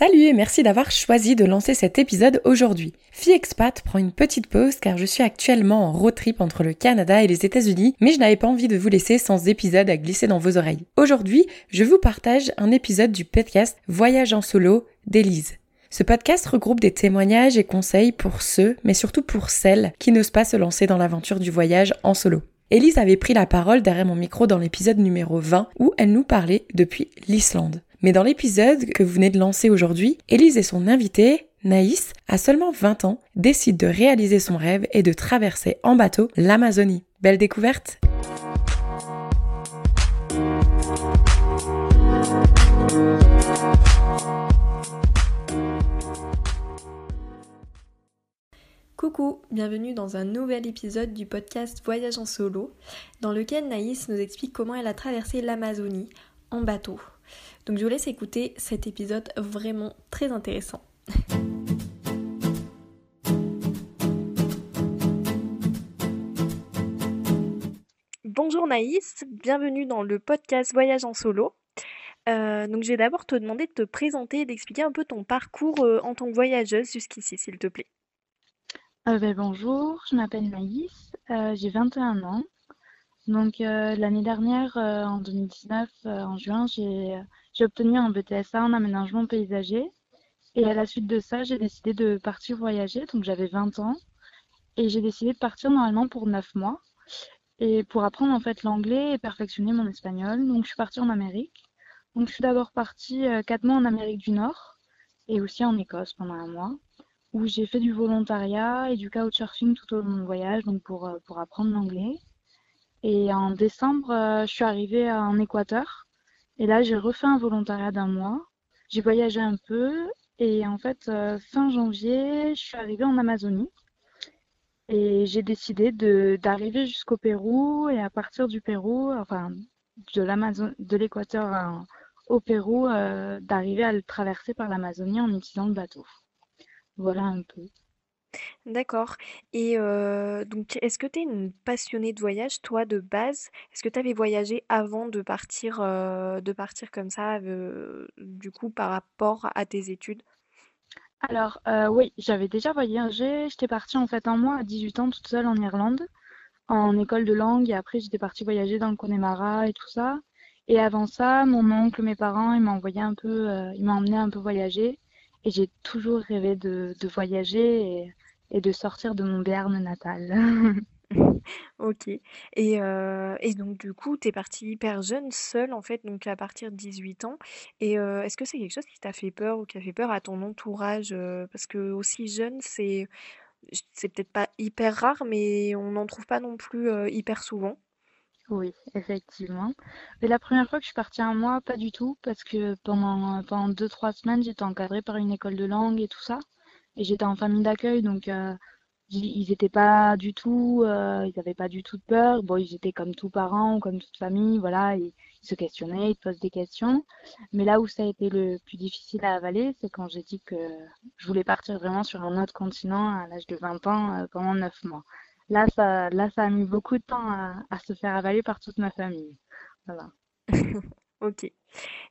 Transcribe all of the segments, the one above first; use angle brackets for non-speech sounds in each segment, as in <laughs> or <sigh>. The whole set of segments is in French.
Salut et merci d'avoir choisi de lancer cet épisode aujourd'hui. Fille Expat prend une petite pause car je suis actuellement en road trip entre le Canada et les États-Unis, mais je n'avais pas envie de vous laisser sans épisode à glisser dans vos oreilles. Aujourd'hui, je vous partage un épisode du podcast Voyage en solo d'Élise. Ce podcast regroupe des témoignages et conseils pour ceux, mais surtout pour celles qui n'osent pas se lancer dans l'aventure du voyage en solo. Élise avait pris la parole derrière mon micro dans l'épisode numéro 20 où elle nous parlait depuis l'Islande. Mais dans l'épisode que vous venez de lancer aujourd'hui, Élise et son invité, Naïs, à seulement 20 ans, décide de réaliser son rêve et de traverser en bateau l'Amazonie. Belle découverte Coucou, bienvenue dans un nouvel épisode du podcast Voyage en solo, dans lequel Naïs nous explique comment elle a traversé l'Amazonie en bateau. Donc je vous laisse écouter cet épisode vraiment très intéressant. Bonjour Naïs, bienvenue dans le podcast Voyage en solo. Euh, donc je vais d'abord te demander de te présenter et d'expliquer un peu ton parcours euh, en tant que voyageuse jusqu'ici, s'il te plaît. Euh, ben, bonjour, je m'appelle Naïs, j'ai 21 ans. Donc l'année dernière, en 2019, en juin, j'ai j'ai obtenu un BTSA en aménagement paysager. Et à la suite de ça, j'ai décidé de partir voyager. Donc j'avais 20 ans. Et j'ai décidé de partir normalement pour 9 mois. Et pour apprendre en fait l'anglais et perfectionner mon espagnol. Donc je suis partie en Amérique. Donc je suis d'abord partie 4 euh, mois en Amérique du Nord. Et aussi en Écosse pendant un mois. Où j'ai fait du volontariat et du couchsurfing tout au long de mon voyage. Donc pour, euh, pour apprendre l'anglais. Et en décembre, euh, je suis arrivée en Équateur et là, j'ai refait un volontariat d'un mois. J'ai voyagé un peu. Et en fait, euh, fin janvier, je suis arrivée en Amazonie. Et j'ai décidé d'arriver jusqu'au Pérou. Et à partir du Pérou, enfin, de l'Équateur au Pérou, euh, d'arriver à le traverser par l'Amazonie en utilisant le bateau. Voilà un peu. D'accord et donc est-ce que tu es une passionnée de voyage, toi, de base? Est-ce que tu avais voyagé avant de partir, de partir comme ça, du coup, par rapport à tes études? Alors, oui, j'avais déjà voyagé. J'étais partie en fait un mois à 18 ans toute seule en Irlande, en école de langue et après j'étais partie voyager dans le Connemara et tout ça et avant ça, mon oncle, mes parents, ils m'ont envoyé un peu, ils emmené un peu voyager et j'ai toujours rêvé de de voyager et de sortir de mon Berne natal. <laughs> OK et heu et donc du coup, tu es partie hyper jeune, seule en fait, donc à partir de 18 ans et heu, est-ce que c'est quelque chose qui t'a fait peur ou qui a fait peur à ton entourage, heu? Parce que aussi jeune, c'est c'est peut-être pas hyper rare, mais on n'en trouve pas non plus, hyper souvent. Oui, effectivement. Mais la première fois que je suis partie un mois, pas du tout, parce que pendant, pendant deux, trois semaines, j'étais encadrée par une école de langue et tout ça. Et j'étais en famille d'accueil, donc euh, ils étaient pas du tout, euh, ils avaient pas du tout de peur. Bon, ils étaient comme tous parents ou comme toute famille, voilà, ils, se questionnaient, ils te posent des questions. Mais là où ça a été le plus difficile à avaler, c'est quand j'ai dit que je voulais partir vraiment sur un autre continent à l'âge de 20 ans euh, pendant 9 mois. Là, ça, là, ça a mis beaucoup de temps à, à se faire avaler par toute ma famille. Voilà. <laughs> OK.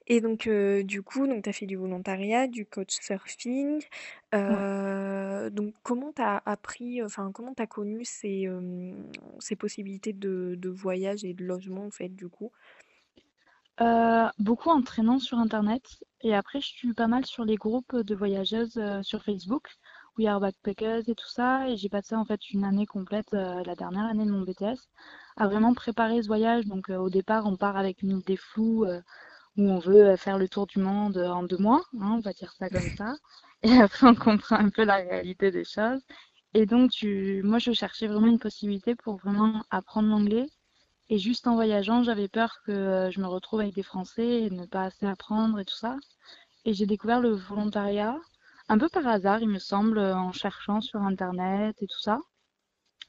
Et donc, du coup, donc tu as fait du volontariat, du couchsurfing. Euh, donc comment tu as appris, enfin comment tu as connu ces, ces possibilités de de voyage et de logement en fait, du coup? beaucoup en traînant sur internet et après je suis pas mal sur les groupes de voyageuses, sur Facebook, We Are Backpackers et tout ça et j'ai passé en fait une année complète, la dernière année de mon BTS à vraiment préparer ce voyage. Donc au départ, on part avec une idée floue, où on veut faire le tour du monde en deux mois, hein, on va dire ça comme ça. <laughs> Et après, on comprend un peu la réalité des choses. Et donc, tu... moi, je cherchais vraiment une possibilité pour vraiment apprendre l'anglais. Et juste en voyageant, j'avais peur que euh, je me retrouve avec des Français et ne pas assez apprendre et tout ça. Et j'ai découvert le volontariat, un peu par hasard, il me semble, en cherchant sur Internet et tout ça.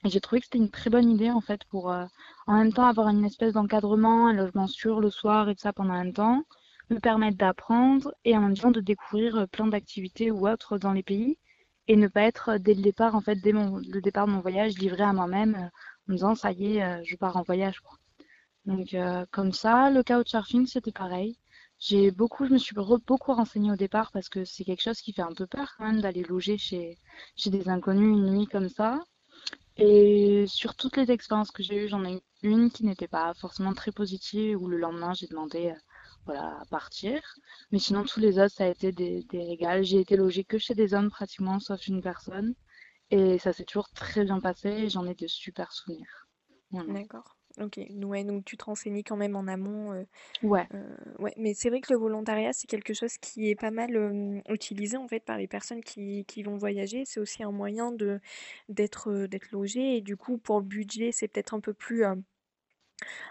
Et j'ai trouvé que c'était une très bonne idée en fait pour euh, en même temps avoir une espèce d'encadrement, un logement sûr le soir et tout ça pendant un temps, me permettre d'apprendre et en même temps de découvrir euh, plein d'activités ou autres dans les pays et ne pas être euh, dès le départ en fait dès le départ de mon voyage livré à moi-même en me disant ça y est je pars en voyage quoi. Donc comme ça le couchsurfing c'était pareil. J'ai beaucoup, je me suis beaucoup renseignée au départ parce que c'est quelque chose qui fait un peu peur quand même d'aller loger chez, chez des inconnus une nuit comme ça. Et sur toutes les expériences que j'ai eues, j'en ai eu une qui n'était pas forcément très positive, où le lendemain j'ai demandé euh, voilà, à partir. Mais sinon, tous les autres, ça a été des, des régals. J'ai été logée que chez des hommes pratiquement, sauf une personne. Et ça s'est toujours très bien passé et j'en ai de super souvenirs. D'accord. Ok, ouais, donc tu te renseignais quand même en amont. Euh, Ouais, euh, ouais, mais c'est vrai que le volontariat, c'est quelque chose qui est pas mal euh, utilisé en fait par les personnes qui, qui vont voyager. C'est aussi un moyen de d'être euh, d'être logé et du coup pour le budget, c'est peut-être un peu plus euh,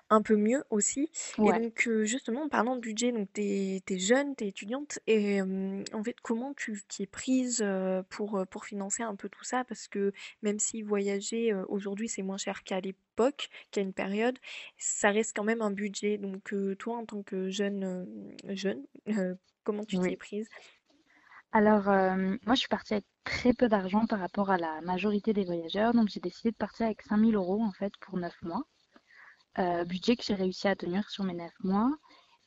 un peu mieux aussi. Et ouais. donc, euh, justement, en parlant de budget, donc t'es, t'es jeune, t'es étudiante, et en fait, comment tu t'y es prise pour, pour financer un peu tout ça? Parce que même si voyager aujourd'hui c'est moins cher qu'à l'époque, qu'à une période, ça reste quand même un budget. Donc, toi, en tant que jeune, jeune, comment tu t'y es Oui. prise? Alors, moi, je suis partie avec très peu d'argent par rapport à la majorité des voyageurs. Donc, j'ai décidé de partir avec 5000 euros, en fait, pour 9 mois. Euh, budget que j'ai réussi à tenir sur mes 9 mois.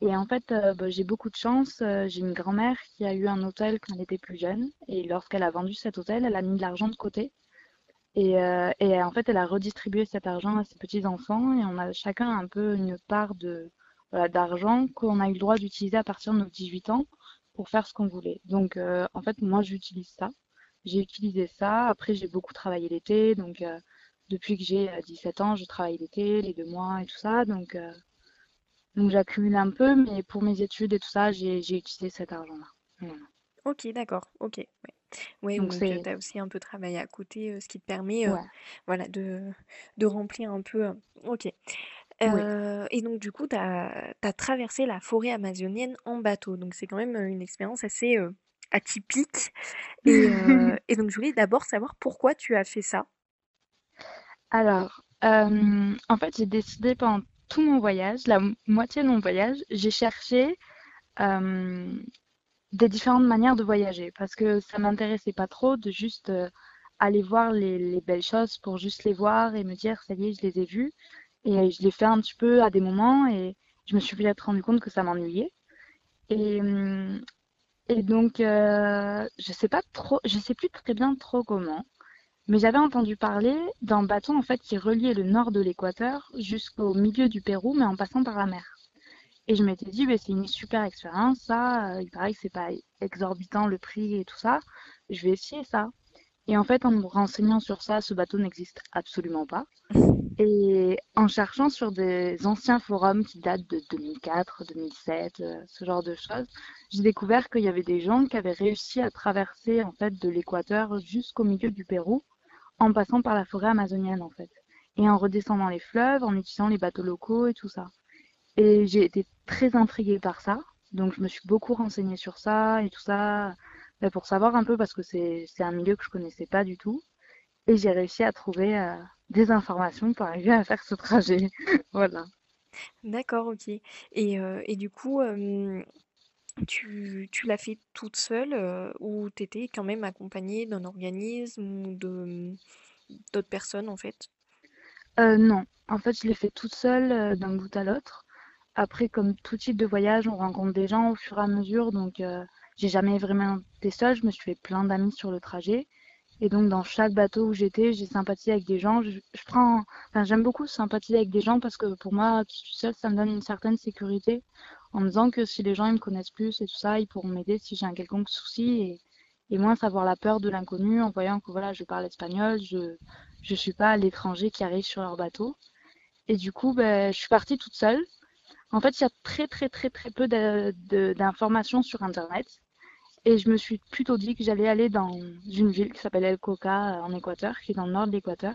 Et en fait, euh, bah, j'ai beaucoup de chance. Euh, j'ai une grand-mère qui a eu un hôtel quand elle était plus jeune. Et lorsqu'elle a vendu cet hôtel, elle a mis de l'argent de côté. Et, en fait, elle a redistribué cet argent à ses petits-enfants. Et on a chacun un peu une part d'argent qu'on a eu le droit d'utiliser à partir de nos 18 ans pour faire ce qu'on voulait. Donc, en fait, moi, j'utilise ça. J'ai utilisé ça. Après, j'ai beaucoup travaillé l'été. Donc, depuis que j'ai euh, 17 ans, je travaille l'été, les deux mois et tout ça. Donc, euh, donc j'accumule un peu. Mais pour mes études et tout ça, j'ai, utilisé cet argent-là. Voilà. Ok, d'accord, ok. Ouais, Ouais, Donc, tu as aussi un peu travaillé à côté, euh, ce qui te permet euh, ouais, voilà, de, de remplir un peu. euh, Ok. oui. Euh, et donc, du coup, tu as, traversé la forêt amazonienne en bateau. Donc, c'est quand même euh, une expérience assez euh, atypique. Et, euh, <laughs> et donc, je voulais d'abord savoir pourquoi tu as fait ça. Alors, euh, en fait, j'ai décidé pendant tout mon voyage, la moitié de mon voyage, j'ai cherché euh, des différentes manières de voyager parce que ça m'intéressait pas trop de juste euh, aller voir les, les belles choses pour juste les voir et me dire, ça y est, je les ai vues. Et je l'ai fait un petit peu à des moments et je me suis vite rendu compte que ça m'ennuyait. Et, hum, et donc, euh, je sais pas trop, je sais plus très bien trop comment. Mais j'avais entendu parler d'un bateau en fait qui reliait le nord de l'Équateur jusqu'au milieu du Pérou, mais en passant par la mer. Et je m'étais dit, bah, c'est une super expérience, ça. euh, il paraît que c'est pas exorbitant le prix et tout ça. Je vais essayer ça. Et en fait, en me renseignant sur ça, ce bateau n'existe absolument pas. <laughs> Et en cherchant sur des anciens forums qui datent de 2004, 2007, euh, ce genre de choses, j'ai découvert qu'il y avait des gens qui avaient réussi à traverser en fait de l'Équateur jusqu'au milieu du Pérou en passant par la forêt amazonienne en fait. Et en redescendant les fleuves, en utilisant les bateaux locaux et tout ça. Et j'ai été très intriguée par ça. Donc je me suis beaucoup renseignée sur ça et tout ça, ben, pour savoir un peu parce que c'est un milieu que je connaissais pas du tout. Et j'ai réussi à trouver euh, des informations pour arriver à faire ce trajet. <laughs> Voilà. D'accord, ok. Et, euh, du coup, euh, tu, tu l'as fait toute seule euh, ou t'étais quand même accompagnée d'un organisme ou d'autres personnes en fait? Euh, non, en fait, je l'ai fait toute seule euh, d'un bout à l'autre. Après, comme tout type de voyage, on rencontre des gens au fur et à mesure, donc j'ai jamais vraiment été seule. Je me suis fait plein d'amis sur le trajet. Et donc, dans chaque bateau où j'étais, j'ai sympathisé avec des gens. Je, prends, j'aime beaucoup sympathiser avec des gens parce que pour moi, qui suis seule, ça me donne une certaine sécurité en me disant que si les gens ils me connaissent plus et tout ça, ils pourront m'aider si j'ai un quelconque souci et, et moins avoir la peur de l'inconnu en voyant que voilà, je parle espagnol, je je suis pas l'étranger qui arrive sur leur bateau. Et du coup, ben, je suis partie toute seule. En fait, il y a très très très très peu d'informations sur Internet. Et je me suis plutôt dit que j'allais aller dans une ville qui s'appelle El Coca euh, en Équateur, qui est dans le nord de l'Équateur,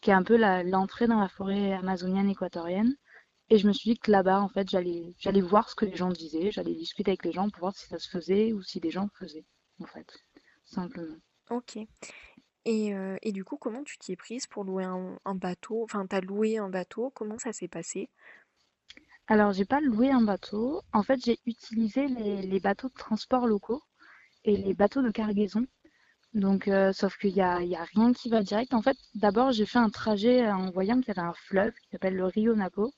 qui est un peu l'entrée dans la forêt amazonienne équatorienne. Et je me suis dit que là-bas, en fait, j'allais j'allais voir ce que les gens disaient, j'allais discuter avec les gens pour voir si ça se faisait ou si des gens faisaient, en fait, simplement. Ok. Et, euh, et du coup, comment tu t'y es prise pour louer un, un bateau? Enfin, t'as loué un bateau, comment ça s'est passé? Alors, j'ai pas loué un bateau. En fait, j'ai utilisé les, les bateaux de transport locaux et les bateaux de cargaison. Donc, euh, sauf qu'il y a, y a rien qui va direct. En fait, d'abord, j'ai fait un trajet en voyant qu'il y avait un fleuve qui s'appelle le Rio Napo,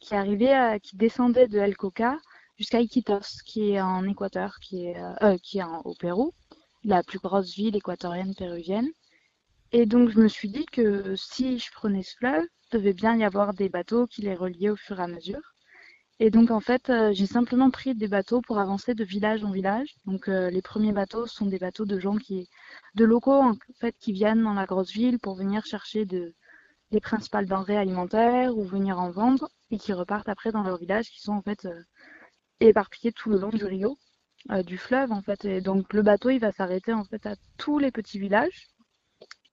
qui arrivait à- qui descendait de El Coca jusqu'à Iquitos, qui est en Équateur, qui est, euh, qui est au Pérou, la plus grosse ville équatorienne péruvienne. Et donc je me suis dit que si je prenais ce fleuve, il devait bien y avoir des bateaux qui les reliaient au fur et à mesure. Et donc en fait, euh, j'ai simplement pris des bateaux pour avancer de village en village. Donc euh, les premiers bateaux sont des bateaux de gens qui, de locaux en fait, qui viennent dans la grosse ville pour venir chercher de, les principales denrées alimentaires ou venir en vendre et qui repartent après dans leur village qui sont en fait euh, éparpillés tout le long du rio, du fleuve en fait. Et donc le bateau il va s'arrêter en fait à tous les petits villages.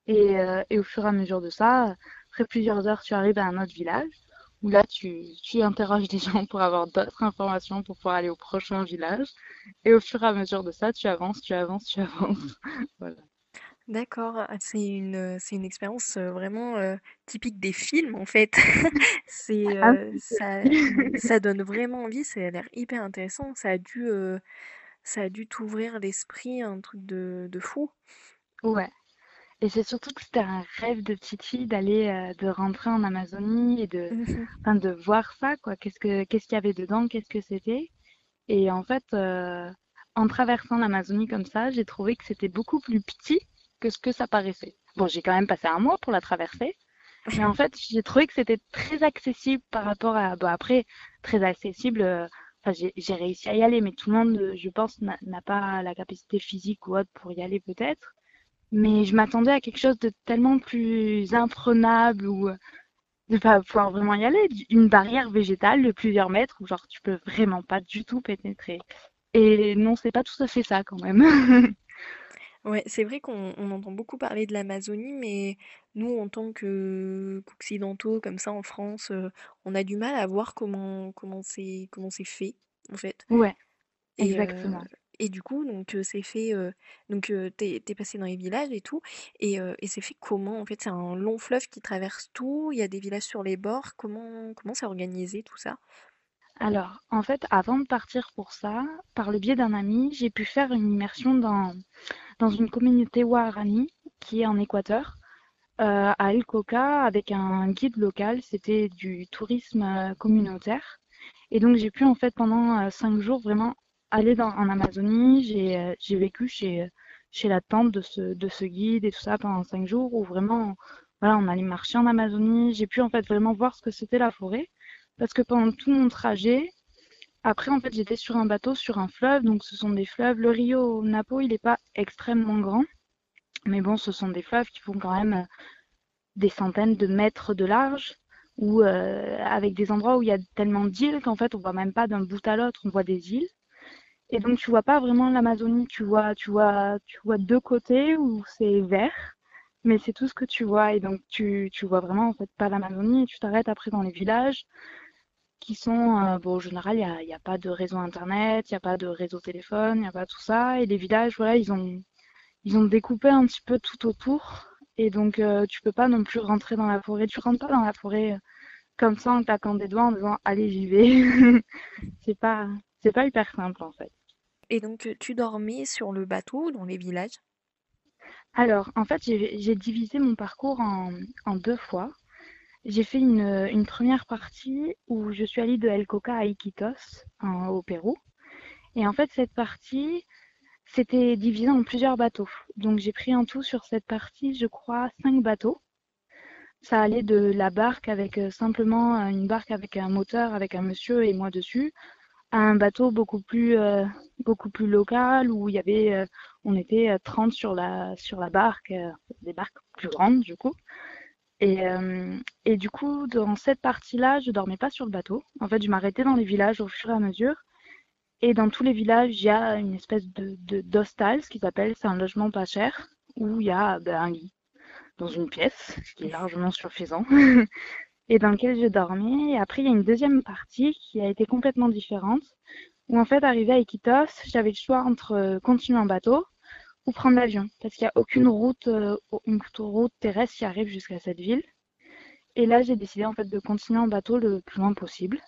Et, et au fur et à mesure de ça, après plusieurs heures, tu arrives à un autre village où là, tu, tu interroges des <laughs> gens pour avoir d'autres informations pour pouvoir aller au prochain village. Et au fur et à mesure de ça, tu avances, tu avances, tu avances. <laughs> voilà. D'accord, ah, c'est une, c'est une expérience vraiment typique des films en fait. <laughs> C'est, Ah, ça, <laughs> ça donne vraiment envie, ça a l'air hyper intéressant. Ça a dû, ça a dû t'ouvrir l'esprit, un truc de, de fou. ouais. Et c'est surtout que c'était un rêve de petite fille d'aller, de rentrer en Amazonie et de, enfin, de voir ça, quoi. Qu'est-ce que, qu'est-ce qu'il y avait dedans, qu'est-ce que c'était? Et en fait, en traversant l'Amazonie comme ça, j'ai trouvé que c'était beaucoup plus petit que ce que ça paraissait. Bon, j'ai quand même passé un mois pour la traverser, mais en fait, j'ai trouvé que c'était très accessible par rapport à, bon, après, très accessible. euh, j'ai réussi à y aller, mais tout le monde, je pense, n'a pas la capacité physique ou autre pour y aller peut-être. Mais je m'attendais à quelque chose de tellement plus imprenable ou de pas pouvoir vraiment y aller. Une barrière végétale de plusieurs mètres où genre tu peux vraiment pas du tout pénétrer. Et non, c'est pas tout à fait ça quand même. <laughs> Ouais, c'est vrai qu'on on entend beaucoup parler de l'Amazonie, mais nous, en tant que qu'occidentaux, comme ça en France, euh, on a du mal à voir comment comment c'est comment c'est fait, en fait. Ouais, Et, euh, exactement. et du coup, donc euh, c'est fait, euh, donc euh, t'es, t'es passé dans les villages et tout, et, euh, et c'est fait comment? En fait, c'est un long fleuve qui traverse tout, il y a des villages sur les bords, comment comment c'est organisé tout ça? Alors, en fait, avant de partir pour ça, par le biais d'un ami, j'ai pu faire une immersion dans, une communauté Guarani qui est en Équateur. euh, à El Coca avec un guide local. C'était du tourisme euh, communautaire. Et donc j'ai pu en fait pendant euh, cinq jours vraiment aller dans, en Amazonie. J'ai j'ai vécu chez, chez la tante de ce, de ce guide et tout ça pendant cinq jours où vraiment voilà, on allait marcher en Amazonie. J'ai pu en fait vraiment voir ce que c'était la forêt. Parce que pendant tout mon trajet, après en fait j'étais sur un bateau sur un fleuve, donc ce sont des fleuves. Le Rio Napo, il n'est pas extrêmement grand. Mais bon, ce sont des fleuves qui font quand même euh, des centaines de mètres de large, ou euh, avec des endroits où il y a tellement d'îles qu'en fait on voit même pas d'un bout à l'autre, on voit des îles. Et donc tu vois pas vraiment l'Amazonie, tu vois, tu vois, tu vois deux côtés où c'est vert, mais c'est tout ce que tu vois. Et donc tu, tu vois vraiment en fait pas l'Amazonie tu t'arrêtes après dans les villages qui sont, euh, bon, en général, il n'y a, pas de réseau internet, il n'y a pas de réseau téléphone, il n'y a pas tout ça. Et les villages, voilà, ils ont, ils ont découpé un petit peu tout autour. Et donc, euh, tu peux pas non plus rentrer dans la forêt. Tu rentres pas dans la forêt euh, comme ça en claquant des doigts en disant, allez, j'y vais. <laughs> C'est pas, c'est pas hyper simple, en fait. Et donc tu dormais sur le bateau dans les villages? Alors, en fait, j'ai, j'ai divisé mon parcours en, en deux fois. J'ai fait une, première partie où je suis allée de El Coca à Iquitos, au Pérou. Et en fait, cette partie, c'était divisé en plusieurs bateaux. Donc, j'ai pris en tout sur cette partie, je crois, cinq bateaux. Ça allait de la barque avec euh, simplement euh, une barque avec un moteur, avec un monsieur et moi dessus, à un bateau beaucoup plus, euh, beaucoup plus local où il y avait, on était euh, 30 sur la, sur la barque, des barques plus grandes du coup. Et, euh, et du coup, dans cette partie-là, je dormais pas sur le bateau. En fait, je m'arrêtais dans les villages au fur et à mesure. Et dans tous les villages, il y a une espèce de, de ce qui s'appelle, c'est un logement pas cher, où il y a ben, un lit dans une pièce, ce qui est largement suffisant, <laughs> et dans lequel je dormais. Et après, il y a une deuxième partie qui a été complètement différente, où en fait, arrivé à Iquitos, j'avais le choix entre euh, continuer en bateau ou prendre l'avion, parce qu'il n'y a aucune route, euh, une route terrestre qui arrive jusqu'à cette ville. Et là, j'ai décidé en fait de continuer en bateau le plus loin possible.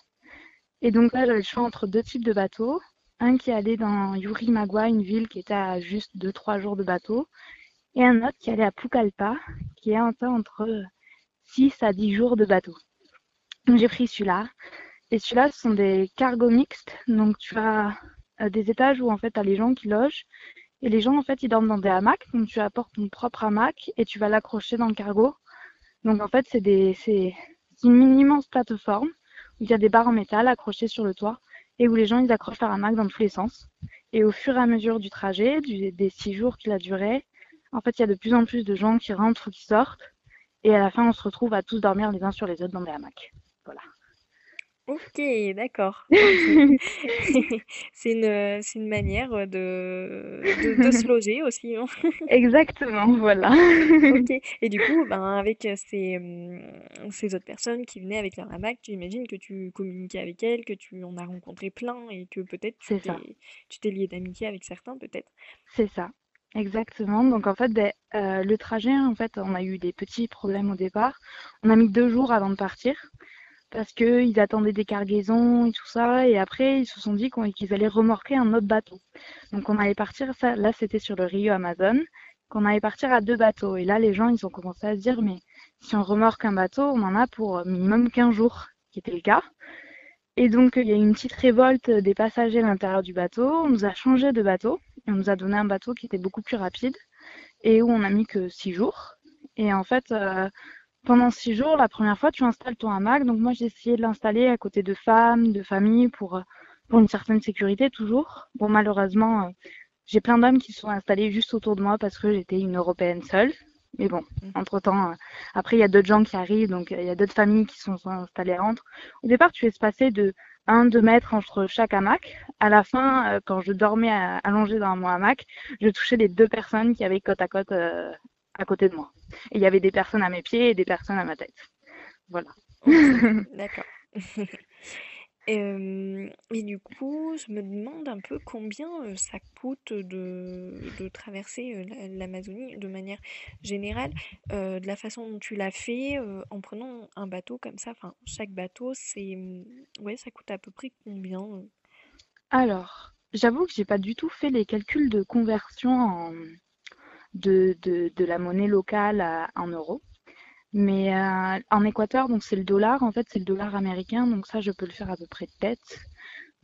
Et donc là, j'avais le choix entre deux types de bateaux. Un qui allait dans Yurimagua, une ville qui était à juste deux trois jours de bateau, et un autre qui allait à Pucallpa, qui est entre 6 à 10 jours de bateau. Donc j'ai pris celui-là, Et celui-là, ce sont des cargos mixtes. Donc, tu as des étages où, en fait, tu as les gens qui logent. Et les gens, en fait, ils dorment dans des hamacs. Donc, tu apportes ton propre hamac et tu vas l'accrocher dans le cargo. Donc, en fait, c'est des, une immense plateforme où il y a des barres en métal accrochées sur le toit et où les gens, ils accrochent leur hamac dans tous les sens. Et au fur et à mesure du trajet, des six jours qu'il a duré, en fait, il y a de plus en plus de gens qui rentrent ou qui sortent. Et à la fin, on se retrouve à tous dormir les uns sur les autres dans des hamacs. Voilà. Ok, d'accord. <laughs> <laughs> C'est une, c'est une manière de, de, de se <laughs> loger aussi. hein. Exactement, voilà. Ok. Et du coup, ben, avec ces, hum, ces autres personnes qui venaient avec leur hamac, tu imagines que tu communiquais avec elles, que tu en as rencontré plein et que peut-être tu C'est ça. t'es, tu t'es lié d'amitié avec certains, peut-être. C'est ça. Exactement. Donc en fait, ben, euh, le trajet, en fait, on a eu des petits problèmes au départ. On a mis deux jours avant de partir parce que ils attendaient des cargaisons et tout ça. Et après, ils se sont dit qu'ils allaient remorquer un autre bateau. Donc on allait partir, là c'était sur le Rio Amazon, qu'on allait partir à deux bateaux. Et là, les gens, ils ont commencé à se dire, mais si on remorque un bateau, on en a pour minimum 15 jours, qui était le cas. Et donc, il y a eu une petite révolte des passagers à l'intérieur du bateau. On nous a changé de bateau. On nous a donné un bateau qui était beaucoup plus rapide et où on a mis que six jours. Et en fait, euh, pendant six jours, la première fois, tu installes ton hamac. Donc moi, j'ai essayé de l'installer à côté de femmes, de familles pour, euh, pour une certaine sécurité toujours. Bon, malheureusement, euh, j'ai plein d'hommes qui sont installés juste autour de moi parce que j'étais une Européenne seule. Mais bon, Mhm. entre-temps, euh, après, il y a d'autres gens qui arrivent, donc il y a d'autres familles qui sont sont installées entre. Au départ, tu es passer de 1-2 mètres entre chaque hamac. À la fin, quand je dormais à- allongée dans mon hamac, je touchais les deux personnes qui avaient côte à côte à côté de moi. Et il y avait des personnes à mes pieds et des personnes à ma tête. Voilà. <laughs> D'accord. <laughs> Euh, et du coup, je me demande un peu combien euh, ça coûte de, de traverser euh, la- l'Amazonie de manière générale, de la façon dont tu l'as fait, en prenant un bateau comme ça. Enfin, chaque bateau, c'est, hum, ouais, ça coûte à peu près combien? Alors, j'avoue que j'ai pas du tout fait les calculs de conversion en, de, de, de la monnaie locale à- en euros. Mais euh, en Équateur, donc c'est le dollar, en fait c'est le dollar américain, donc ça je peux le faire à peu près de tête.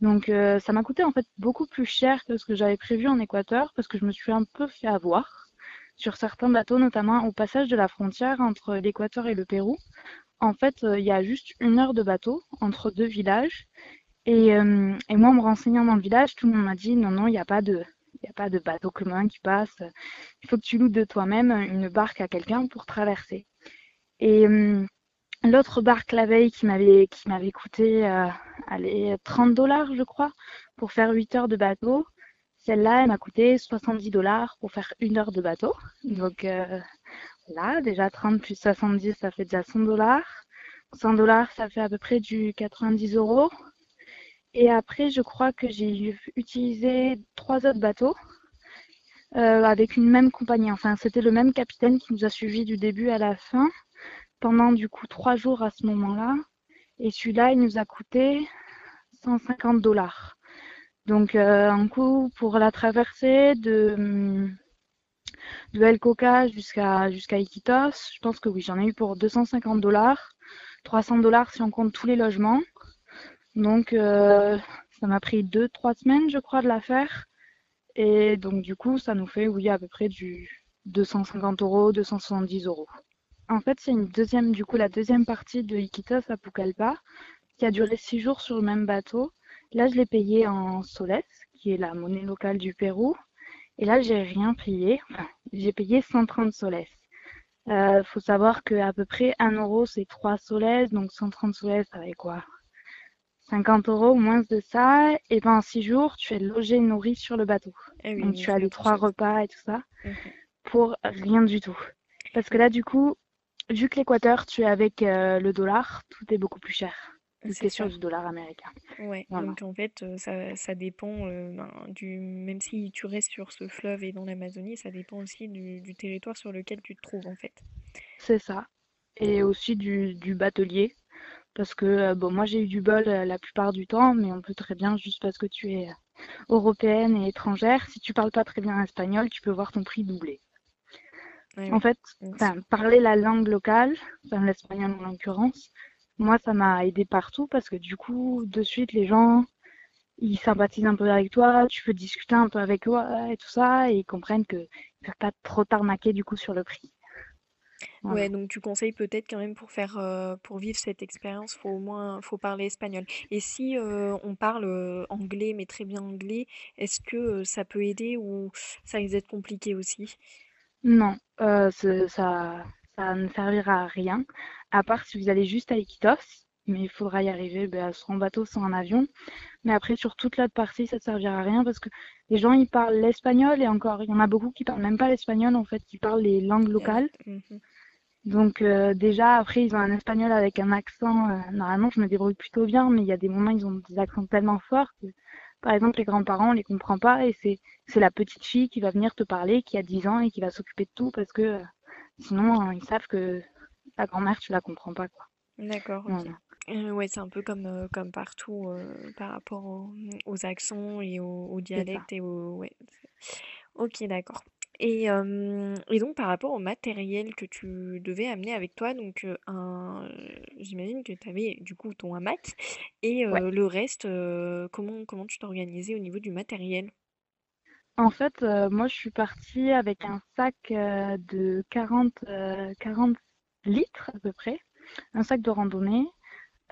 Donc euh, ça m'a coûté en fait beaucoup plus cher que ce que j'avais prévu en Équateur parce que je me suis un peu fait avoir sur certains bateaux, notamment au passage de la frontière entre l'Équateur et le Pérou. En fait, euh, il y a juste une heure de bateau entre deux villages et, euh, et moi en me renseignant dans le village, tout le monde m'a dit non non, il n'y a pas de n'y a pas de bateau commun qui passe. Il faut que tu loues de toi-même une barque à quelqu'un pour traverser. Et hum, l'autre barque la veille qui m'avait qui m'avait coûté euh, allez, 30 dollars, je crois, pour faire 8 heures de bateau. Celle-là, elle m'a coûté 70 dollars pour faire une heure de bateau. Donc euh, là, déjà 30 plus 70, ça fait déjà 100 dollars. 100 dollars, ça fait à peu près du 90 euros. Et après, je crois que j'ai utilisé trois autres bateaux euh, avec une même compagnie. Enfin, c'était le même capitaine qui nous a suivis du début à la fin pendant du coup trois jours à ce moment-là. Et celui-là, il nous a coûté 150 dollars. Donc, euh, un coup pour la traversée de, de El Coca jusqu'à jusqu'à Iquitos, je pense que oui, j'en ai eu pour 250 dollars. 300 dollars si on compte tous les logements. Donc, euh, ça m'a pris deux, trois semaines, je crois, de la faire. Et donc, du coup, ça nous fait, oui, à peu près du 250 euros, 270 euros. En fait, c'est une deuxième, du coup, la deuxième partie de Iquitos à Pucallpa, qui a duré six jours sur le même bateau. Là, je l'ai payé en soles, qui est la monnaie locale du Pérou. Et là, j'ai rien payé. J'ai payé 130 soles. Euh, faut savoir que à peu près 1 euro, c'est 3 soles, donc 130 soles, ça va être quoi? 50 euros ou moins de ça. Et pendant six jours, tu es logé, nourri sur le bateau. Oui, Donc, tu as les trois repas et tout ça pour rien du tout. Parce que là, du coup, vu que l'Équateur, tu es avec euh, le dollar, tout est beaucoup plus cher. C'est sur du dollar américain. Ouais, Voilà. donc en fait, euh, ça, ça dépend euh, ben, du... Même si tu restes sur ce fleuve et dans l'Amazonie, ça dépend aussi du, du territoire sur lequel tu te trouves, en fait. C'est ça. Et aussi du, du batelier. Parce que, euh, bon, moi, j'ai eu du bol euh, la plupart du temps, mais on peut très bien, juste parce que tu es euh, européenne et étrangère, si tu parles pas très bien espagnol, tu peux voir ton prix doubler. En fait, parler la langue locale, l'espagnol en l'occurrence, moi, ça m'a aidé partout parce que du coup, de suite, les gens, ils sympathisent un peu avec toi, tu peux discuter un peu avec eux et tout ça, et ils comprennent que ne peuvent pas trop t'arnaquer du coup sur le prix. Ouais, Voilà. donc tu conseilles peut-être quand même pour faire, euh, pour vivre cette expérience, faut au moins, faut parler espagnol. Et si euh, on parle euh, anglais, mais très bien anglais, est-ce que euh, ça peut aider ou ça risque d'être compliqué aussi? Non, euh, ce- ça, ça ne servira à rien, à part si vous allez juste à Iquitos, mais il faudra y arriver, ben, soit en bateau, soit en avion. Mais après, sur toute l'autre partie, ça ne servira à rien parce que les gens, ils parlent l'espagnol et encore, il y en a beaucoup qui parlent même pas l'espagnol, en fait, qui parlent les langues locales. Mhm. Donc euh, déjà, après, ils ont un espagnol avec un accent. euh, normalement, je me débrouille plutôt bien, mais il y a des moments, ils ont des accents tellement forts que, par exemple, les grands-parents, on les comprend pas et c'est c'est la petite fille qui va venir te parler, qui a 10 ans et qui va s'occuper de tout parce que euh, sinon, euh, ils savent que la grand-mère, tu la comprends pas, quoi. D'accord. Voilà, Euh, ouais, c'est un peu comme, euh, comme partout euh, par rapport au- aux accents et aux, aux c'est ça. dialectes et aux... Ouais. Ok, d'accord. Et, euh, et donc par rapport au matériel que tu devais amener avec toi, donc euh, un, j'imagine que tu avais du coup ton hamac et Ouais. euh, le reste, euh, comment, comment tu t'organisais au niveau du matériel? En fait, euh, moi, je suis partie avec un sac euh, de 40, euh, 40 litres à peu près, un sac de randonnée.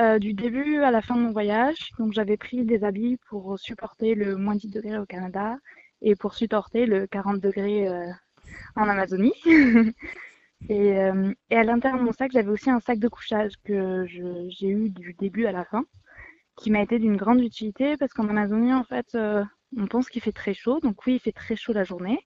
Euh, du début à la fin de mon voyage, donc j'avais pris des habits pour supporter le moins 10 degrés au Canada et pour supporter le 40 degrés euh, en Amazonie. <laughs> Et, euh, et à l'intérieur de mon sac, j'avais aussi un sac de couchage que j'ai eu du début à la fin, qui m'a été d'une grande utilité parce qu'en Amazonie, en fait, on pense qu'il fait très chaud. Donc oui, il fait très chaud la journée,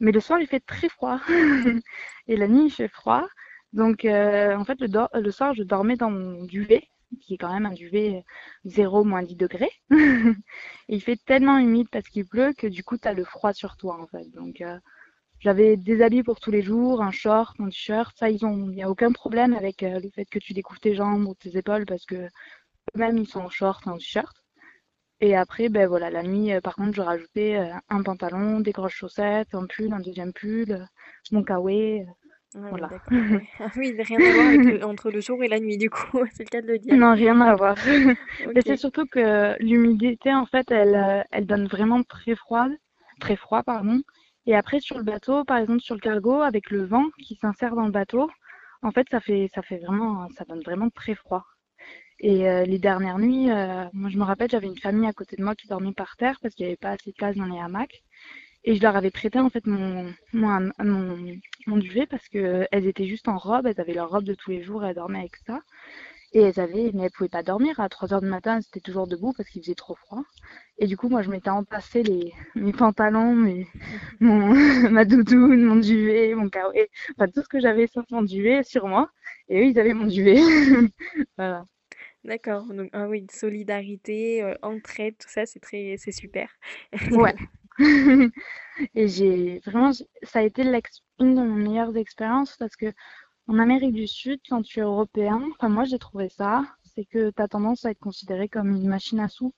mais le soir, il fait très froid. <laughs> Et la nuit, il fait froid. Donc, euh, en fait, le, le soir, je dormais dans mon duvet, qui est quand même un duvet zéro moins 10 degrés. <laughs> Il fait tellement humide parce qu'il pleut que du coup, tu le froid sur toi, en fait. Donc, euh, j'avais des habits pour tous les jours, un short, un t-shirt. Ça, il n'y a aucun problème avec euh, le fait que tu découvres tes jambes ou tes épaules parce que eux-mêmes, ils sont en short, en t-shirt. Et après, ben voilà, la nuit, euh, par contre, je rajoutais euh, un pantalon, des grosses chaussettes, un pull, un deuxième pull, euh, mon kawaii, euh, Ah oui, voilà. <laughs> Ah oui, rien à voir avec le- entre le jour et la nuit, du coup, <laughs> c'est le cas de le dire. Non, rien à voir. <laughs> Mais c'est surtout que l'humidité, en fait, elle, euh, elle donne vraiment très froide, très froid, pardon. Et après, sur le bateau, par exemple, sur le cargo, avec le vent qui s'insère dans le bateau, en fait, ça fait, ça fait vraiment, ça donne vraiment très froid. Et euh, les dernières nuits, euh, moi, je me rappelle, j'avais une famille à côté de moi qui dormait par terre parce qu'il n'y avait pas assez de place dans les hamacs. Et je leur avais prêté, en fait, mon, mon, mon, mon duvet parce que elles étaient juste en robe, elles avaient leur robe de tous les jours, elles dormaient avec ça. Et elles avaient, mais elles pouvaient pas dormir. À 3 heures du matin, elles étaient toujours debout parce qu'il faisait trop froid. Et du coup, moi, je m'étais entassé les, mes pantalons, mes, mon, <laughs> ma doudoune, mon duvet, mon kawaii, enfin, tout ce que j'avais sauf mon duvet sur moi. Et eux, ils avaient mon duvet. <laughs> Voilà. D'accord. Donc, ah oui, solidarité, euh, entraide, tout ça, c'est très, c'est super. Ouais. <laughs> <laughs> Et j'ai vraiment, ça a été une de mes meilleures expériences parce que en Amérique du Sud, quand tu es européen, enfin, moi, j'ai trouvé ça, c'est que tu as tendance à être considéré comme une machine à sous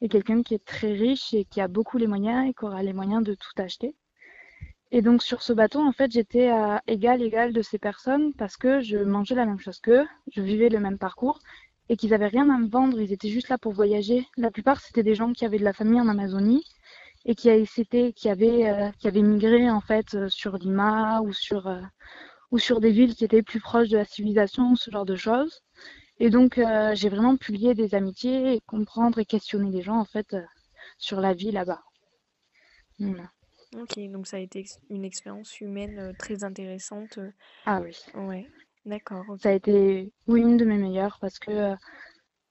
et quelqu'un qui est très riche et qui a beaucoup les moyens et qui aura les moyens de tout acheter. Et donc sur ce bateau, en fait, j'étais à égal égal de ces personnes parce que je mangeais la même chose qu'eux, je vivais le même parcours et qu'ils avaient rien à me vendre, ils étaient juste là pour voyager. La plupart, c'était des gens qui avaient de la famille en Amazonie et qui, a- c'était- qui avaient, euh, qui avaient migré en fait euh, sur Lima ou sur, euh, ou sur des villes qui étaient plus proches de la civilisation, ce genre de choses. Et donc, euh, j'ai vraiment pu lier des amitiés et comprendre et questionner les gens en fait sur la vie là-bas. Voilà. Ok, donc ça a été une expérience humaine très intéressante. Ah oui. Ouais, d'accord, Ça a été, oui, une de mes meilleures parce que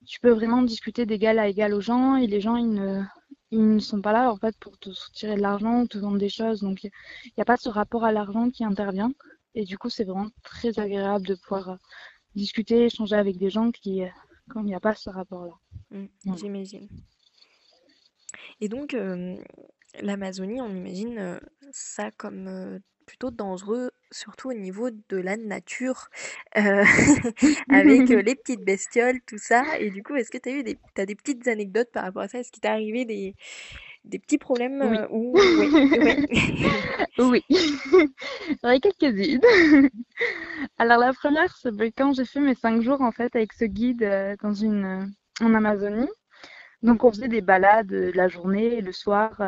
tu peux vraiment discuter d'égal à égal aux gens et les gens, ils ne, ils ne sont pas là en fait pour te soutirer de l'argent te vendre des choses. Donc, il n'y a pas ce rapport à l'argent qui intervient. Et du coup, c'est vraiment très agréable de pouvoir euh, discuter, échanger avec des gens qui, euh, quand il n'y a pas ce rapport-là. Mm, Voilà. j'imagine. Et donc, euh, l'Amazonie, on imagine euh, ça comme euh, plutôt dangereux, surtout au niveau de la nature, euh, <laughs> avec <laughs> euh, les petites bestioles, tout ça. Et du coup, est-ce que tu as eu des, des petites anecdotes par rapport à ça? Est-ce qu'il t'est arrivé des, des petits problèmes Oui. euh. <laughs> Oui, j'en ai quelques-unes. Alors la première, c'est que quand j'ai fait mes cinq jours en fait avec ce guide euh, dans une euh, en Amazonie. Donc on faisait des balades la journée et le soir.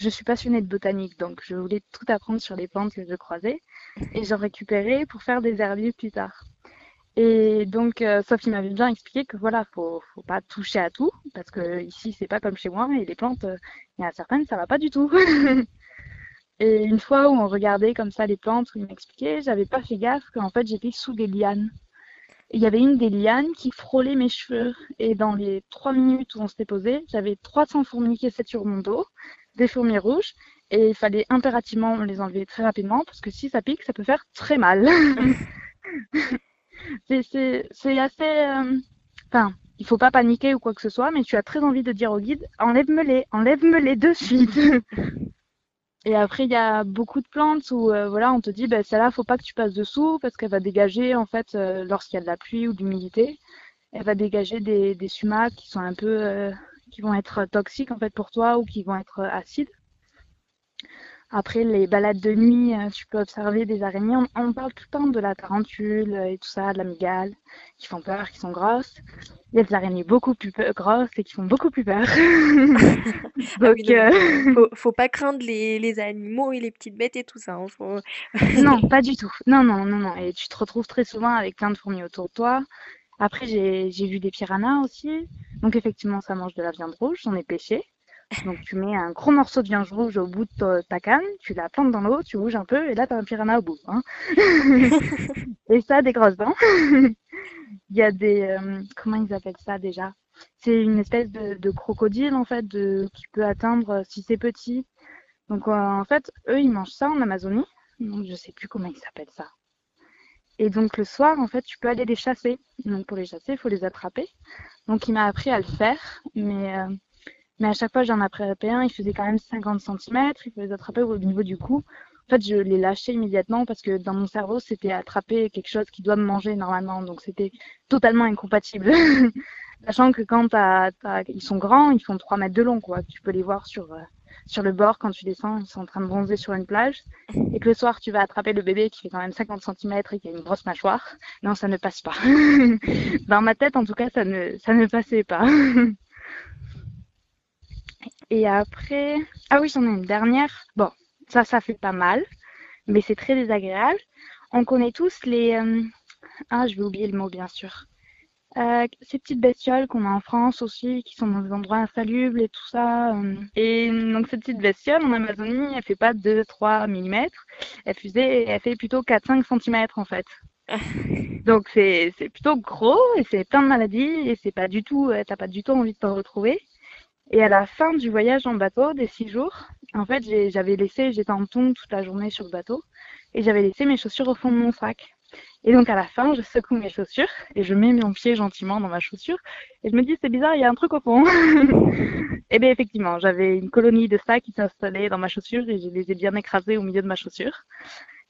Je suis passionnée de botanique, donc je voulais tout apprendre sur les plantes que je croisais et j'en récupérais pour faire des herbiers plus tard. Et donc, euh, qu'il m'avait bien expliqué que voilà, faut, faut pas toucher à tout parce que ici c'est pas comme chez moi et les plantes, euh, il y en a certaines ça va pas du tout. <laughs> Et une fois où on regardait comme ça les plantes, il m'expliquait, j'avais pas fait gaffe qu'en fait j'étais sous des lianes. Il y avait une des lianes qui frôlait mes cheveux. Et dans les trois minutes où on s'était posé, j'avais 300 fourmis qui étaient sur mon dos, des fourmis rouges, et il fallait impérativement les enlever très rapidement parce que si ça pique, ça peut faire très mal. <laughs> C'est assez. euh, Enfin, il faut pas paniquer ou quoi que ce soit, mais tu as très envie de dire au guide enlève-me-les, enlève-me-les de suite. <laughs> Et après, il y a beaucoup de plantes où euh, voilà, on te dit, ben, celle-là, faut pas que tu passes dessous parce qu'elle va dégager, en fait, euh, lorsqu'il y a de la pluie ou de l'humidité, elle va dégager des, des sumacs qui sont un peu, qui vont être toxiques, en fait, pour toi ou qui vont être euh, acides. Après, les balades de nuit, euh, tu peux observer des araignées. On, on parle tout le temps de la tarentule euh, et tout ça, de la mygale, qui font peur, qui sont grosses. Il y a des araignées beaucoup plus grosses et qui font beaucoup plus peur. <laughs> Ah oui, Donc, euh, faut, faut pas craindre les, les animaux et les petites bêtes et tout ça. hein, faut- Non, pas du tout. Non, non, non, non. Et tu te retrouves très souvent avec plein de fourmis autour de toi. Après, j'ai vu des piranhas aussi. Donc, effectivement, ça mange de la viande rouge. J'en ai pêché. Donc, tu mets un gros morceau de viande rouge au bout de ta, canne, tu la plantes dans l'eau, tu bouges un peu, et là, t'as un piranha au bout. Hein. <laughs> et ça a des grosses dents. Il y a des... euh, comment ils appellent ça déjà? C'est une espèce de, de crocodile, en fait, de, qui peut atteindre, euh, si c'est petit. Donc, euh, en fait, eux, ils mangent ça en Amazonie. Donc, je sais plus comment ils s'appellent ça. Et donc, le soir, en fait, tu peux aller les chasser. Donc, pour les chasser, il faut les attraper. Donc, il m'a appris à le faire. Mais, euh, mais à chaque fois, j'en attrapais un. Il faisait quand même 50 cm. Il faut les attraper au niveau du cou. En fait, je les lâchais immédiatement parce que dans mon cerveau, c'était attraper quelque chose qui doit me manger normalement. Donc, c'était totalement incompatible. <laughs> Sachant que quand ils sont grands, ils font 3 mètres de long, quoi. Tu peux les voir sur, euh, sur le bord quand tu descends. Ils sont en train de bronzer sur une plage. Et que le soir, tu vas attraper le bébé qui fait quand même 50 cm et qui a une grosse mâchoire. Non, ça ne passe pas. <laughs> Dans ma tête, en tout cas, ça ne, ça ne passait pas. <laughs> Et après, ah oui, j'en ai une dernière. Bon, ça, ça fait pas mal, mais c'est très désagréable. On connaît tous les, euh, ah, je vais oublier le mot, bien sûr. Euh, ces petites bestioles qu'on a en France aussi, qui sont dans des endroits insalubres et tout ça. euh. Et donc cette petite bestiole en Amazonie, elle fait pas 2-3 mm, elle faisait, elle fait plutôt 4-5 cm en fait. <laughs> Donc c'est c'est plutôt gros et c'est plein de maladies et c'est pas du tout, euh, t'as pas du tout envie de t'en retrouver. Et à la fin du voyage en bateau, des six jours, en fait j'avais laissé, j'étais en tongue toute la journée sur le bateau et j'avais laissé mes chaussures au fond de mon sac. Et donc à la fin, je secoue mes chaussures et je mets mon pied gentiment dans ma chaussure et je me dis c'est bizarre, il y a un truc au fond. <laughs> et bien effectivement, j'avais une colonie de ça qui s'installait dans ma chaussure et je les ai bien écrasés au milieu de ma chaussure.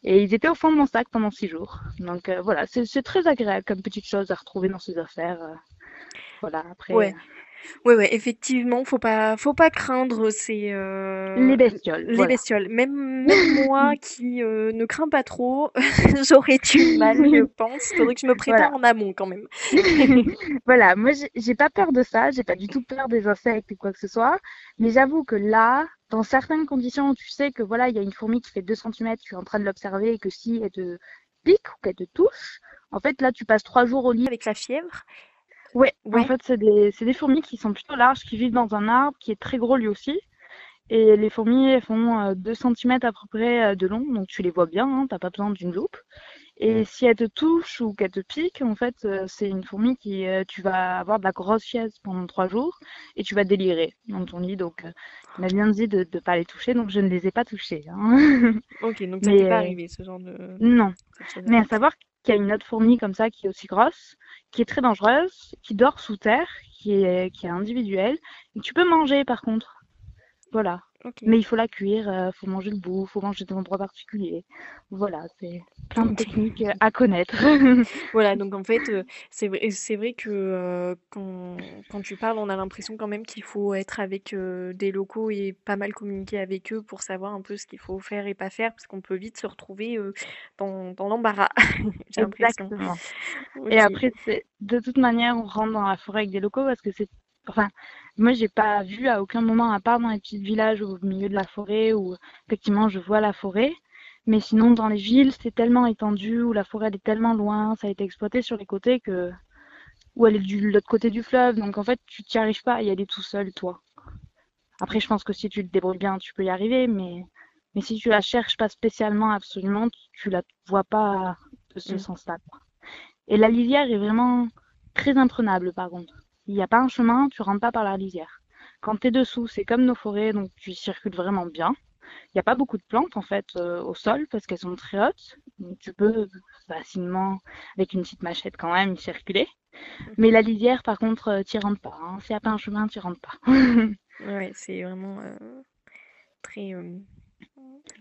Et ils étaient au fond de mon sac pendant six jours. Donc euh, voilà, c'est très agréable comme petite chose à retrouver dans ses affaires. euh. Voilà, après Ouais. Ouais, ouais, effectivement, faut pas, faut pas craindre ces, euh, les bestioles. les voilà. bestioles. Même, <laughs> même moi qui euh, ne crains pas trop, <laughs> j'aurais du mal, je <laughs> pense. Faudrait que je me prépare Voilà. en amont quand même. Voilà, moi j'ai pas peur de ça, j'ai pas du tout peur des insectes ou quoi que ce soit, mais j'avoue que là, dans certaines conditions où tu sais que voilà, il y a une fourmi qui fait 2 cm, tu es en train de l'observer et que si elle te pique ou qu'elle te touche, en fait là tu passes trois jours au lit. Avec la fièvre. Ouais, Ouais. en fait c'est des, des fourmis qui sont plutôt larges, qui vivent dans un arbre qui est très gros lui aussi. Et les fourmis, elles font euh, 2 cm à peu près euh, de long, donc tu les vois bien, hein, t'as pas besoin d'une loupe. Et si elle te touche ou qu'elle te pique, en fait, euh, c'est une fourmi qui, euh, tu vas avoir de la grosse fièvre pendant trois jours et tu vas délirer dans ton lit. Donc, euh, il m'a bien dit de ne pas les toucher, donc je ne les ai pas touchés. hein. Ok, donc ça t'est pas euh, arrivé, ce genre de... non. Mais à savoir qu'il y a une autre fourmi comme ça qui est aussi grosse, qui est très dangereuse, qui dort sous terre, qui est, qui est individuelle, et tu peux manger par contre. Voilà. Mais il faut la cuire, il faut manger le bout, il faut manger dans un endroit particulier. Voilà, c'est plein de techniques <laughs> à connaître. <laughs> Voilà, donc en fait, c'est vrai, vrai que quand, quand tu parles, on a l'impression quand même qu'il faut être avec des locaux et pas mal communiquer avec eux pour savoir un peu ce qu'il faut faire et pas faire, parce qu'on peut vite se retrouver dans, dans l'embarras, <laughs> j'ai l'impression. Exactement. Et après, de toute manière, on rentre dans la forêt avec des locaux parce que c'est Enfin, moi, j'ai pas vu à aucun moment, à part dans les petits villages au milieu de la forêt où effectivement je vois la forêt. Mais sinon, dans les villes, c'est tellement étendu, où la forêt elle est tellement loin, ça a été exploité sur les côtés que. où elle est de l'autre côté du fleuve. Donc en fait, tu t'y arrives pas à y aller tout seul, toi. Après, je pense que si tu te débrouilles bien, tu peux y arriver, mais, mais si tu la cherches pas spécialement, absolument, tu la vois pas de ce mm. sens-là. Et la lisière est vraiment très imprenable, par contre. Il n'y a pas un chemin, tu rentres pas par la lisière. Quand tu es dessous, c'est comme nos forêts, donc tu circules vraiment bien. Il n'y a pas beaucoup de plantes en fait euh, au sol parce qu'elles sont très hautes. Donc, tu peux facilement, avec une petite machette quand même, y circuler. Mais la lisière, par contre, euh, tu rentres pas. Hein. S'il n'y a pas un chemin, tu rentres pas. <laughs> ouais, c'est vraiment euh, très.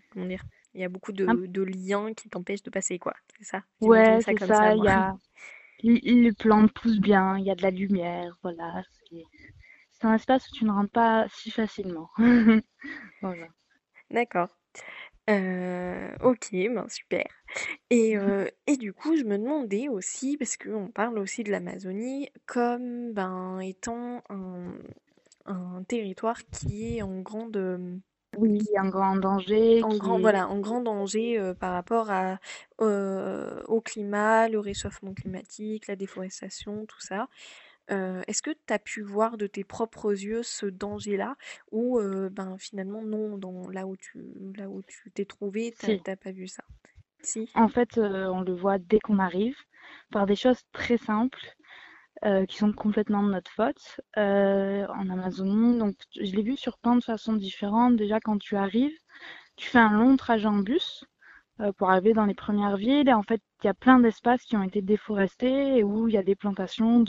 comment dire Il y a beaucoup de, liens qui t'empêchent de passer, quoi. C'est ça Ouais, c'est ça. Il y a <laughs> les plantes poussent bien, il y a de la lumière, voilà. C'est un espace où tu ne rentres pas si facilement. <laughs> voilà. D'accord. Euh, ok, ben super. Et, <laughs> euh, et, du coup, je me demandais aussi, parce qu'on parle aussi de l'Amazonie comme ben, étant un, un, territoire qui est en grande oui, en grand danger. En grand, voilà, en grand danger euh, par rapport à, euh, au climat, le réchauffement climatique, la déforestation, tout ça. Euh, est-ce que tu as pu voir de tes propres yeux ce danger-là ou ben, finalement non, dans, là où tu là où tu t'es trouvé, tu n'as pas vu ça? Si. En fait, on le voit dès qu'on arrive par des choses très simples. Euh, qui sont complètement de notre faute euh, en Amazonie. Donc, je l'ai vu sur plein de façons différentes. Déjà, quand tu arrives, tu fais un long trajet en bus euh, pour arriver dans les premières villes. En fait, il y a plein d'espaces qui ont été déforestés et où il y a des plantations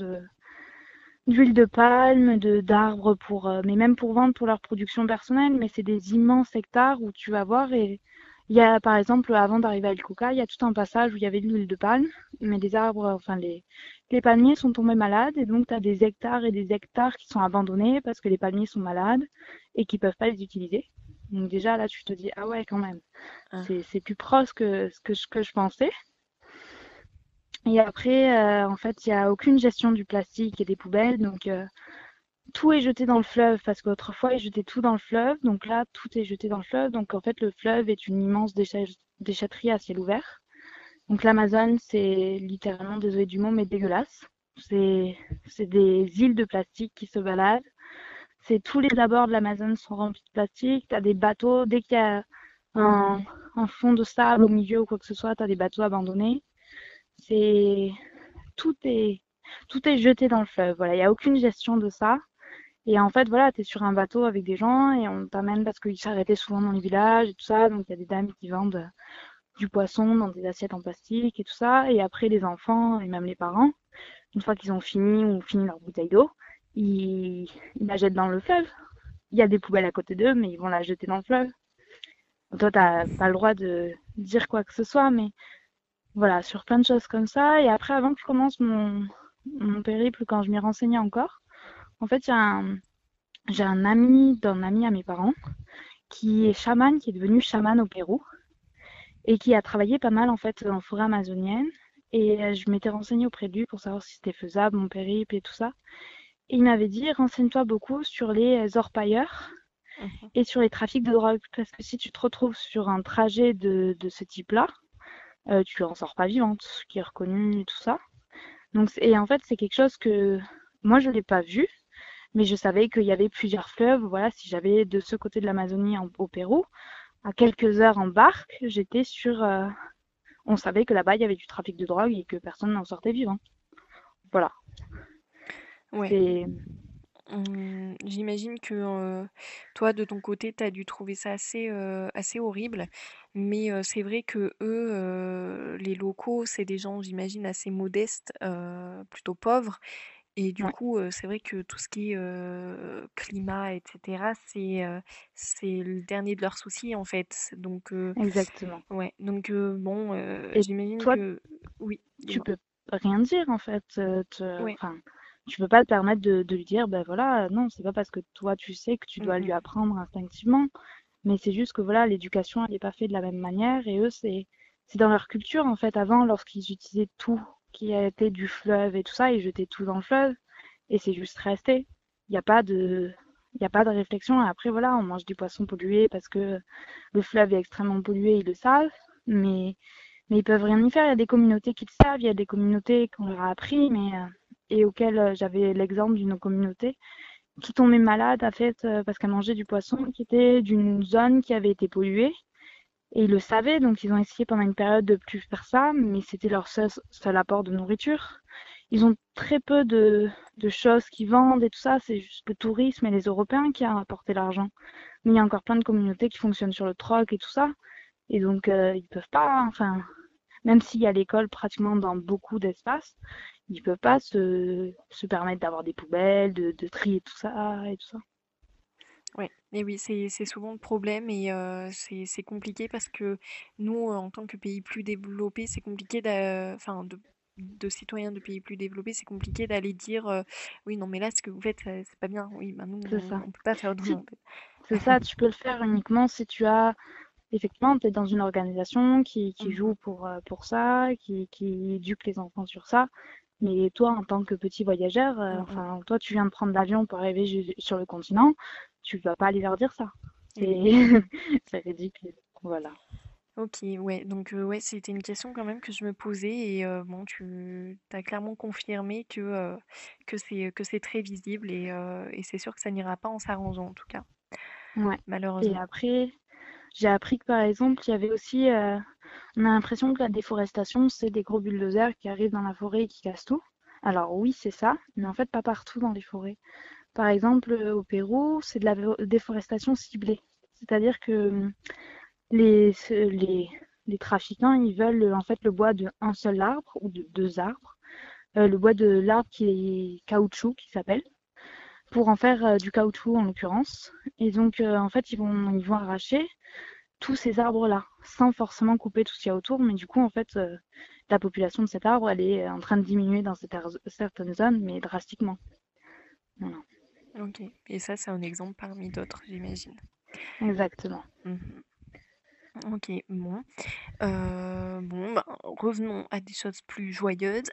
d'huile de palme, d'arbres pour, mais même pour vendre pour leur production personnelle. Mais c'est des immenses hectares où tu vas voir et il y a, par exemple, avant d'arriver à El Coca, il y a tout un passage où il y avait de l'huile de palme, mais des arbres, enfin, les, les palmiers sont tombés malades, et donc tu as des hectares et des hectares qui sont abandonnés parce que les palmiers sont malades et qui peuvent pas les utiliser. Donc déjà, là, tu te dis, ah ouais, quand même, ah. c'est plus proche que ce que, que je pensais. Et après, euh, en fait, il n'y a aucune gestion du plastique et des poubelles, donc euh, tout est jeté dans le fleuve parce qu'autrefois ils jetaient tout dans le fleuve. Donc là, tout est jeté dans le fleuve. Donc en fait, le fleuve est une immense déchetterie à ciel ouvert. Donc l'Amazone, c'est littéralement, désolé du mot, mais dégueulasse. C'est des îles de plastique qui se baladent. C'est tous les abords de l'Amazone sont remplis de plastique. Tu as des bateaux, dès qu'il y a un, fond de sable au milieu ou quoi que ce soit, tu as des bateaux abandonnés. C'est tout est tout est jeté dans le fleuve. Voilà, il n'y a aucune gestion de ça. Et en fait, voilà, tu es sur un bateau avec des gens et on t'amène parce qu'ils s'arrêtaient souvent dans les villages et tout ça. Donc, il y a des dames qui vendent euh, du poisson dans des assiettes en plastique et tout ça. Et après, les enfants et même les parents, une fois qu'ils ont fini ou fini leur bouteille d'eau, ils, la jettent dans le fleuve. Il y a des poubelles à côté d'eux, mais ils vont la jeter dans le fleuve. toi, tu n'as pas le droit de dire quoi que ce soit, mais voilà, sur plein de choses comme ça. Et après, avant que je commence mon, mon périple, quand je m'y renseignais encore, en fait, j'ai un, ami d'un ami à mes parents qui est chaman, qui est devenu chaman au Pérou et qui a travaillé pas mal en fait en forêt amazonienne. Et euh, je m'étais renseignée auprès de lui pour savoir si c'était faisable, mon périple et tout ça. Et il m'avait dit renseigne-toi beaucoup sur les orpailleurs mhm. et sur les trafics de drogue. Parce que si tu te retrouves sur un trajet de, ce type-là, euh, tu en sors pas vivante, ce qui est reconnu et tout ça. Donc, et en fait, c'est quelque chose que moi, je l'ai pas vu mais je savais qu'il y avait plusieurs fleuves. Voilà, si j'avais de ce côté de l'Amazonie au Pérou, à quelques heures en barque, j'étais sur. Euh, on savait que là-bas il y avait du trafic de drogue et que personne n'en sortait vivant. Voilà. Ouais. Hum, j'imagine que euh, toi, de ton côté, tu as dû trouver ça assez, euh, assez horrible. Mais c'est vrai que eux, les locaux, c'est des gens, j'imagine, assez modestes, plutôt pauvres. Et du Ouais, coup, heu, c'est vrai que tout ce qui est, heu, climat et cetera, c'est, heu, c'est le dernier de leurs soucis, en fait. Donc heu, exactement. ouais, donc heu, bon, heu, Et j'imagine toi, que oui, tu dis-moi? peux rien dire en fait. te- Ouais. Enfin, tu peux pas te permettre de, de lui dire, ben voilà, non, c'est pas parce que toi tu sais que tu Mmh dois lui mh. apprendre instinctivement, mais c'est juste que voilà, l'éducation elle est pas faite de la même manière et eux c'est c'est dans leur culture en fait. Avant, lorsqu'ils utilisaient tout qui était du fleuve et tout ça, ils jetaient tout dans le fleuve et c'est juste resté. Il n'y a pas de il a pas de réflexion. Après voilà, on mange du poisson pollué parce que le fleuve est extrêmement pollué, ils le savent, mais mais ils peuvent rien y faire. Il y a des communautés qui le savent, il y a des communautés qu'on leur a appris, mais euh, et auxquelles euh, j'avais l'exemple d'une communauté qui tombait malade en fait euh, parce qu'elle mangeait du poisson qui était d'une zone qui avait été polluée et ils le savaient donc ils ont essayé pendant une période de plus faire ça mais c'était leur seul, apport de nourriture. Ils ont très peu de, de choses qui vendent et tout ça, c'est juste le tourisme et les Européens qui ont apporté l'argent. Mais il y a encore plein de communautés qui fonctionnent sur le troc et tout ça. Et donc, euh, ils peuvent pas, enfin, même s'il y a l'école pratiquement dans beaucoup d'espaces, ils peuvent pas se, se permettre d'avoir des poubelles, de, de trier tout ça et tout ça. Ouais et oui, c'est c'est souvent le problème et heu, c'est c'est compliqué parce que nous, heu, en tant que pays plus développé, c'est compliqué d'a enfin de de citoyens de pays plus développés, c'est compliqué d'aller dire, heu: «Oui, non, mais là, ce que vous faites, heu, c'est pas bien». Oui, bah, nous, C'est on ça. on peut pas faire Si, autrement, en fait. c'est ça, tu peux le faire uniquement si tu as, effectivement, tu es dans une organisation qui, qui Mmh joue pour, pour ça, qui, qui éduque les enfants sur ça. Mais toi, en tant que petit voyageur, Mmh mh. enfin, toi, tu viens de prendre l'avion pour arriver ju- sur le continent, tu vas pas aller leur dire ça. Et. <laughs> C'est ridicule. Voilà. OK, ouais, donc heu, ouais, c'était une question quand même que je me posais et heu, bon, tu as clairement confirmé que, heu, que c'est très visible et heu et c'est sûr que ça n'ira pas en s'arrangeant, en tout cas, Ouais. Et malheureusement. après, j'ai appris que par exemple, il y avait aussi, euh, on a l'impression que la déforestation, c'est des gros bulldozers qui arrivent dans la forêt et qui cassent tout. Alors oui, c'est ça, mais en fait pas partout dans les forêts. Par exemple, euh, au Pérou, c'est de la déforestation ciblée. C'est-à-dire que hum, les, les, les trafiquants, ils veulent en fait le bois d'un seul arbre ou de deux arbres. Euh, le bois de l'arbre qui est caoutchouc, qui s'appelle, pour en faire euh, du caoutchouc en l'occurrence. Et donc, en fait, ils vont, ils vont arracher tous ces arbres-là, sans forcément couper tout ce qu'il y a autour. Mais du coup, en fait, la population de cet arbre, elle est en train de diminuer dans certaines zones, mais drastiquement. Voilà. OK et ça, c'est un exemple parmi d'autres, j'imagine. Exactement. Mmh OK, bon, heu, bon, ben, revenons à des choses plus joyeuses.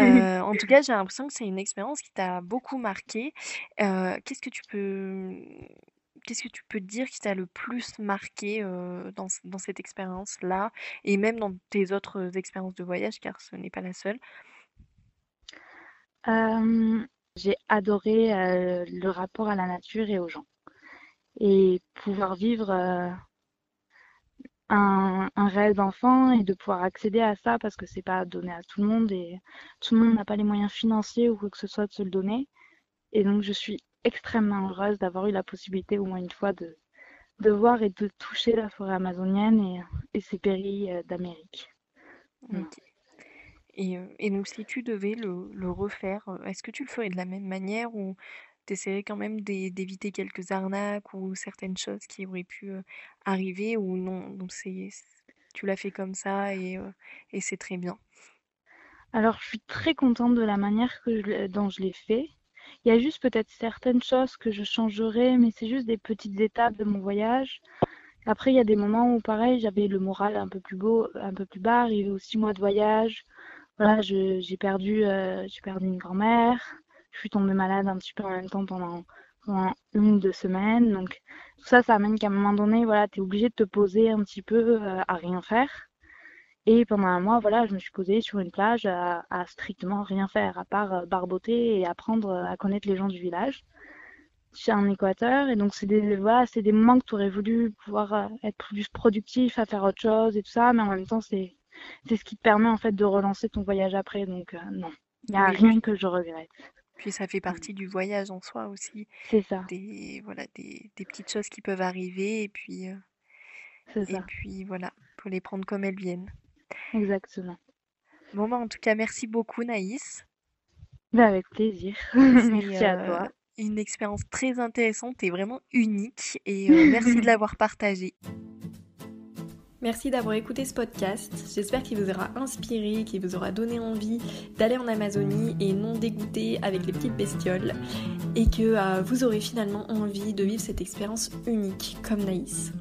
Heu, <laughs> <laughs> en tout cas, j'ai l'impression que c'est une expérience qui t'a beaucoup marqué. Heu, qu'est-ce que tu peux qu'est-ce que tu peux dire qui t'a le plus marqué, heu, dans dans cette expérience-là et même dans tes autres expériences de voyage, car ce n'est pas la seule? J'ai adoré euh, le rapport à la nature et aux gens. Et pouvoir vivre euh, un, un rêve d'enfant et de pouvoir accéder à ça parce que c'est pas donné à tout le monde et tout le monde n'a pas les moyens financiers ou quoi que ce soit de se le donner. Et donc je suis extrêmement heureuse d'avoir eu la possibilité au moins une fois de, voir et de toucher la forêt amazonienne et, ses prairies euh, d'Amérique. Et donc si tu devais le refaire, est-ce que tu le ferais de la même manière ou tu quand même d'é d'éviter quelques arnaques ou certaines choses qui auraient pu, arriver ou non, donc c'est tu l'as fait comme ça et c'est très bien? Alors je suis très contente de la manière dont je l'ai fait. Il y a juste peut-être certaines choses que je changerais, mais c'est juste des petites étapes de mon voyage. Après, il y a des moments où, pareil, j'avais le moral un peu plus beau, un peu plus bas, arrivé aux six mois de voyage. Voilà, j'ai perdu, euh, perdu une grand-mère. Je suis tombée malade un petit peu en même temps pendant, pendant une, deux semaines. Donc, tout ça, ça amène qu'à un moment donné, voilà, t'es obligé de te poser un petit peu euh, à rien faire. Et pendant un mois, voilà, je me suis posée sur une plage à, strictement rien faire, à part euh, barboter et apprendre à connaître les gens du village. Un Équateur, et donc c'est des, voilà, c'est des moments que tu aurais voulu pouvoir être plus productif, à faire autre chose et tout ça, mais en même temps, c'est, c'est ce qui te permet en fait de relancer ton voyage après. Donc, euh, non, il n'y a Oui, rien que je regrette. puis ça fait Mm. partie du voyage en soi aussi, C'est ça, des voilà, des des petites choses qui peuvent arriver et puis, c'est et ça, puis voilà, faut les prendre comme elles viennent. exactement. Bon, bah, en tout cas, merci beaucoup Naïs. Bah, avec plaisir. <laughs> Merci à euh, toi. une expérience très intéressante et vraiment unique et euh, merci de l'avoir partagée. Merci d'avoir écouté ce podcast. J'espère qu'il vous aura inspiré, qu'il vous aura donné envie d'aller en Amazonie et non dégoûté avec les petites bestioles et que euh, vous aurez finalement envie de vivre cette expérience unique comme Naïs.